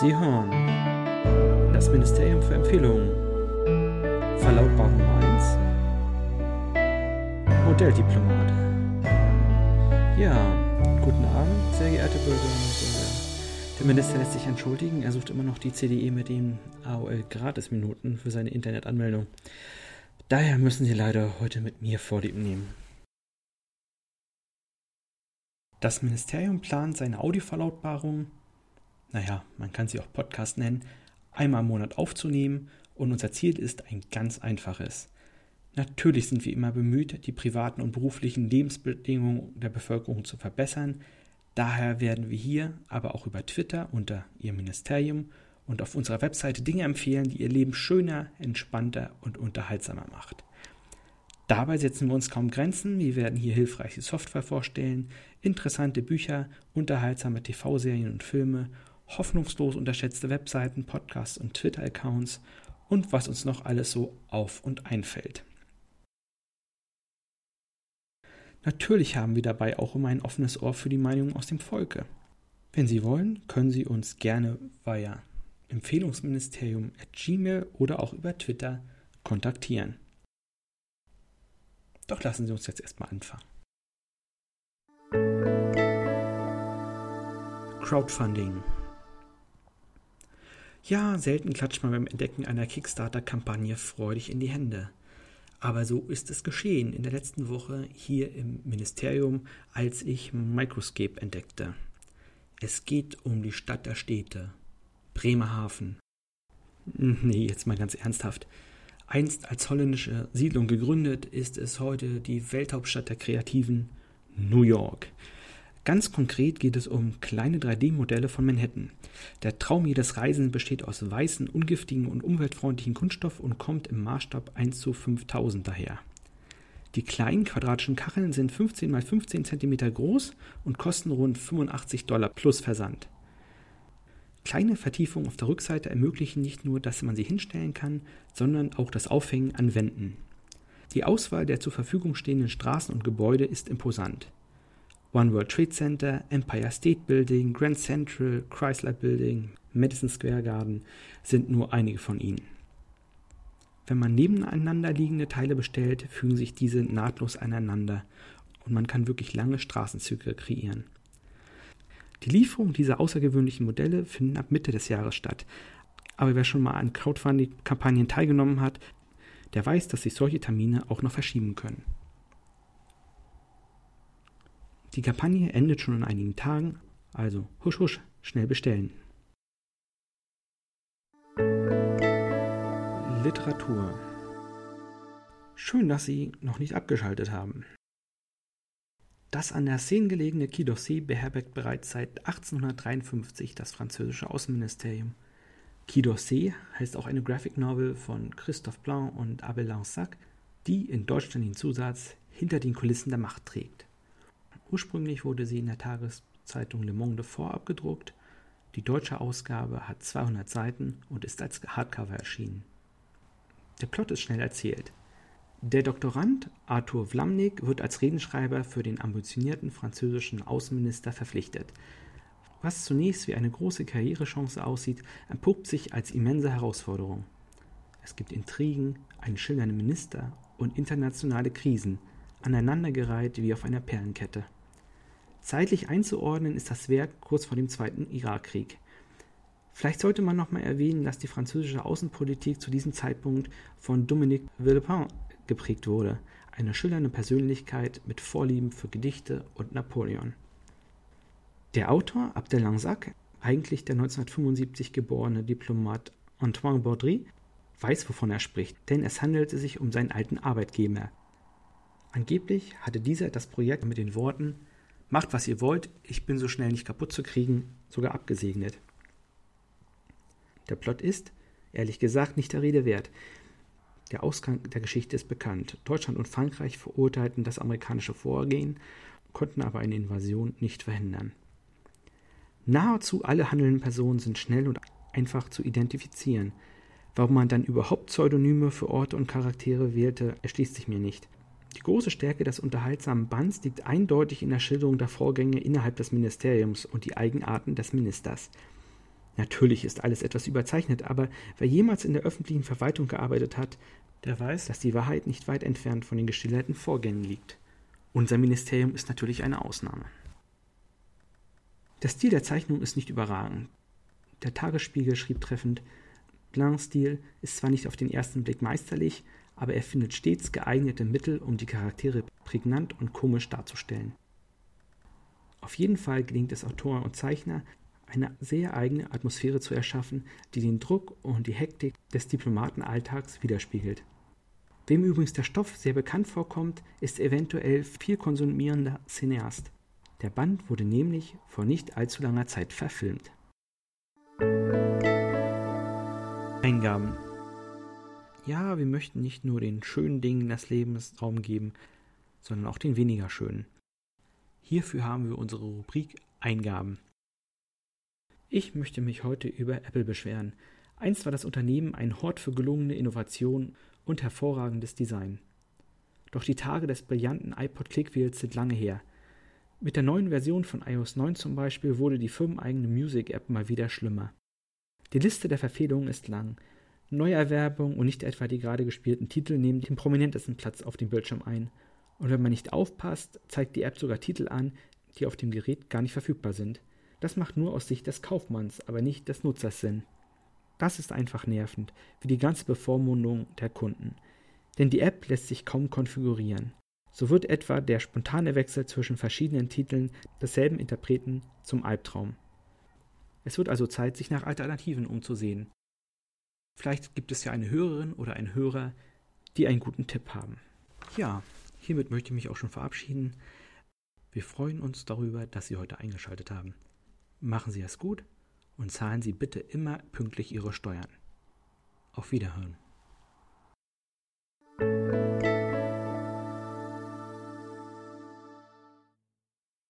Sie hören das Ministerium für Empfehlungen. Verlautbarung Nummer 1. Modelldiplomat. Ja, guten Abend, sehr geehrte Bürgerinnen und Bürger. Der Minister lässt sich entschuldigen, er sucht immer noch die CDE mit den AOL-Gratis-Minuten für seine Internetanmeldung. Daher müssen Sie leider heute mit mir Vorlieb nehmen. Das Ministerium plant seine Audioverlautbarung, naja, man kann sie auch Podcast nennen, einmal im Monat aufzunehmen und unser Ziel ist ein ganz einfaches. Natürlich sind wir immer bemüht, die privaten und beruflichen Lebensbedingungen der Bevölkerung zu verbessern. Daher werden wir hier, aber auch über Twitter unter Ihr Ministerium und auf unserer Webseite Dinge empfehlen, die Ihr Leben schöner, entspannter und unterhaltsamer macht. Dabei setzen wir uns kaum Grenzen. Wir werden hier hilfreiche Software vorstellen, interessante Bücher, unterhaltsame TV-Serien und Filme, hoffnungslos unterschätzte Webseiten, Podcasts und Twitter-Accounts und was uns noch alles so auf und einfällt. Natürlich haben wir dabei auch immer ein offenes Ohr für die Meinungen aus dem Volke. Wenn Sie wollen, können Sie uns gerne via Empfehlungsministerium at Gmail oder auch über Twitter kontaktieren. Doch lassen Sie uns jetzt erstmal anfangen. Crowdfunding. Ja, selten klatscht man beim Entdecken einer Kickstarter-Kampagne freudig in die Hände. Aber so ist es geschehen in der letzten Woche hier im Ministerium, als ich Microscape entdeckte. Es geht um die Stadt der Städte, Bremerhaven. Nee, jetzt mal ganz ernsthaft. Einst als holländische Siedlung gegründet, ist es heute die Welthauptstadt der Kreativen, New York. Ganz konkret geht es um kleine 3D-Modelle von Manhattan. Der Traum jedes Reisenden besteht aus weißen, ungiftigen und umweltfreundlichen Kunststoff und kommt im Maßstab 1 zu 5000 daher. Die kleinen quadratischen Kacheln sind 15 x 15 cm groß und kosten rund 85 Dollar plus Versand. Kleine Vertiefungen auf der Rückseite ermöglichen nicht nur, dass man sie hinstellen kann, sondern auch das Aufhängen an Wänden. Die Auswahl der zur Verfügung stehenden Straßen und Gebäude ist imposant. One World Trade Center, Empire State Building, Grand Central, Chrysler Building, Madison Square Garden sind nur einige von ihnen. Wenn man nebeneinander liegende Teile bestellt, fügen sich diese nahtlos aneinander und man kann wirklich lange Straßenzüge kreieren. Die Lieferung dieser außergewöhnlichen Modelle finden ab Mitte des Jahres statt. Aber wer schon mal an Crowdfunding-Kampagnen teilgenommen hat, der weiß, dass sich solche Termine auch noch verschieben können. Die Kampagne endet schon in einigen Tagen, also husch husch, schnell bestellen. Literatur. Schön, dass Sie noch nicht abgeschaltet haben. Das an der Seine gelegene Quai d'Orsay beherbergt bereits seit 1853 das französische Außenministerium. Quai d'Orsay heißt auch eine Graphic Novel von Christophe Blanc und Abel Lansac, die in Deutschland den Zusatz Hinter den Kulissen der Macht trägt. Ursprünglich wurde sie in der Tageszeitung Le Monde vorab gedruckt. Die deutsche Ausgabe hat 200 Seiten und ist als Hardcover erschienen. Der Plot ist schnell erzählt. Der Doktorand Arthur Vlamnik wird als Redenschreiber für den ambitionierten französischen Außenminister verpflichtet. Was zunächst wie eine große Karrierechance aussieht, entpuppt sich als immense Herausforderung. Es gibt Intrigen, einen schillernden Minister und internationale Krisen, aneinandergereiht wie auf einer Perlenkette. Zeitlich einzuordnen ist das Werk kurz vor dem Zweiten Irakkrieg. Vielleicht sollte man nochmal erwähnen, dass die französische Außenpolitik zu diesem Zeitpunkt von Dominique Villepin geprägt wurde, eine schillernde Persönlichkeit mit Vorlieben für Gedichte und Napoleon. Der Autor Abdel Lansac, eigentlich der 1975 geborene Diplomat Antoine Baudry, weiß, wovon er spricht, denn es handelte sich um seinen alten Arbeitgeber. Angeblich hatte dieser das Projekt mit den Worten Macht, was ihr wollt, ich bin so schnell nicht kaputt zu kriegen, sogar abgesegnet. Der Plot ist, ehrlich gesagt, nicht der Rede wert. Der Ausgang der Geschichte ist bekannt. Deutschland und Frankreich verurteilten das amerikanische Vorgehen, konnten aber eine Invasion nicht verhindern. Nahezu alle handelnden Personen sind schnell und einfach zu identifizieren. Warum man dann überhaupt Pseudonyme für Orte und Charaktere wählte, erschließt sich mir nicht. Die große Stärke des unterhaltsamen Bands liegt eindeutig in der Schilderung der Vorgänge innerhalb des Ministeriums und die Eigenarten des Ministers. Natürlich ist alles etwas überzeichnet, aber wer jemals in der öffentlichen Verwaltung gearbeitet hat, der weiß, dass die Wahrheit nicht weit entfernt von den geschilderten Vorgängen liegt. Unser Ministerium ist natürlich eine Ausnahme. Der Stil der Zeichnung ist nicht überragend. Der Tagesspiegel schrieb treffend, Blancs Stil ist zwar nicht auf den ersten Blick meisterlich, aber er findet stets geeignete Mittel, um die Charaktere prägnant und komisch darzustellen. Auf jeden Fall gelingt es Autor und Zeichner, eine sehr eigene Atmosphäre zu erschaffen, die den Druck und die Hektik des Diplomatenalltags widerspiegelt. Wem übrigens der Stoff sehr bekannt vorkommt, ist eventuell viel konsumierender Cineast. Der Band wurde nämlich vor nicht allzu langer Zeit verfilmt. Eingaben. Ja, wir möchten nicht nur den schönen Dingen des Lebens Raum geben, sondern auch den weniger schönen. Hierfür haben wir unsere Rubrik Eingaben. Ich möchte mich heute über Apple beschweren. Einst war das Unternehmen ein Hort für gelungene Innovation und hervorragendes Design. Doch die Tage des brillanten iPod Clickwheels sind lange her. Mit der neuen Version von iOS 9 zum Beispiel wurde die firmeneigene Music-App mal wieder schlimmer. Die Liste der Verfehlungen ist lang. Neuerwerbung und nicht etwa die gerade gespielten Titel nehmen den prominentesten Platz auf dem Bildschirm ein. Und wenn man nicht aufpasst, zeigt die App sogar Titel an, die auf dem Gerät gar nicht verfügbar sind. Das macht nur aus Sicht des Kaufmanns, aber nicht des Nutzers Sinn. Das ist einfach nervend, wie die ganze Bevormundung der Kunden. Denn die App lässt sich kaum konfigurieren. So wird etwa der spontane Wechsel zwischen verschiedenen Titeln desselben Interpreten zum Albtraum. Es wird also Zeit, sich nach Alternativen umzusehen. Vielleicht gibt es ja eine Hörerin oder einen Hörer, die einen guten Tipp haben. Ja, hiermit möchte ich mich auch schon verabschieden. Wir freuen uns darüber, dass Sie heute eingeschaltet haben. Machen Sie es gut und zahlen Sie bitte immer pünktlich Ihre Steuern. Auf Wiederhören.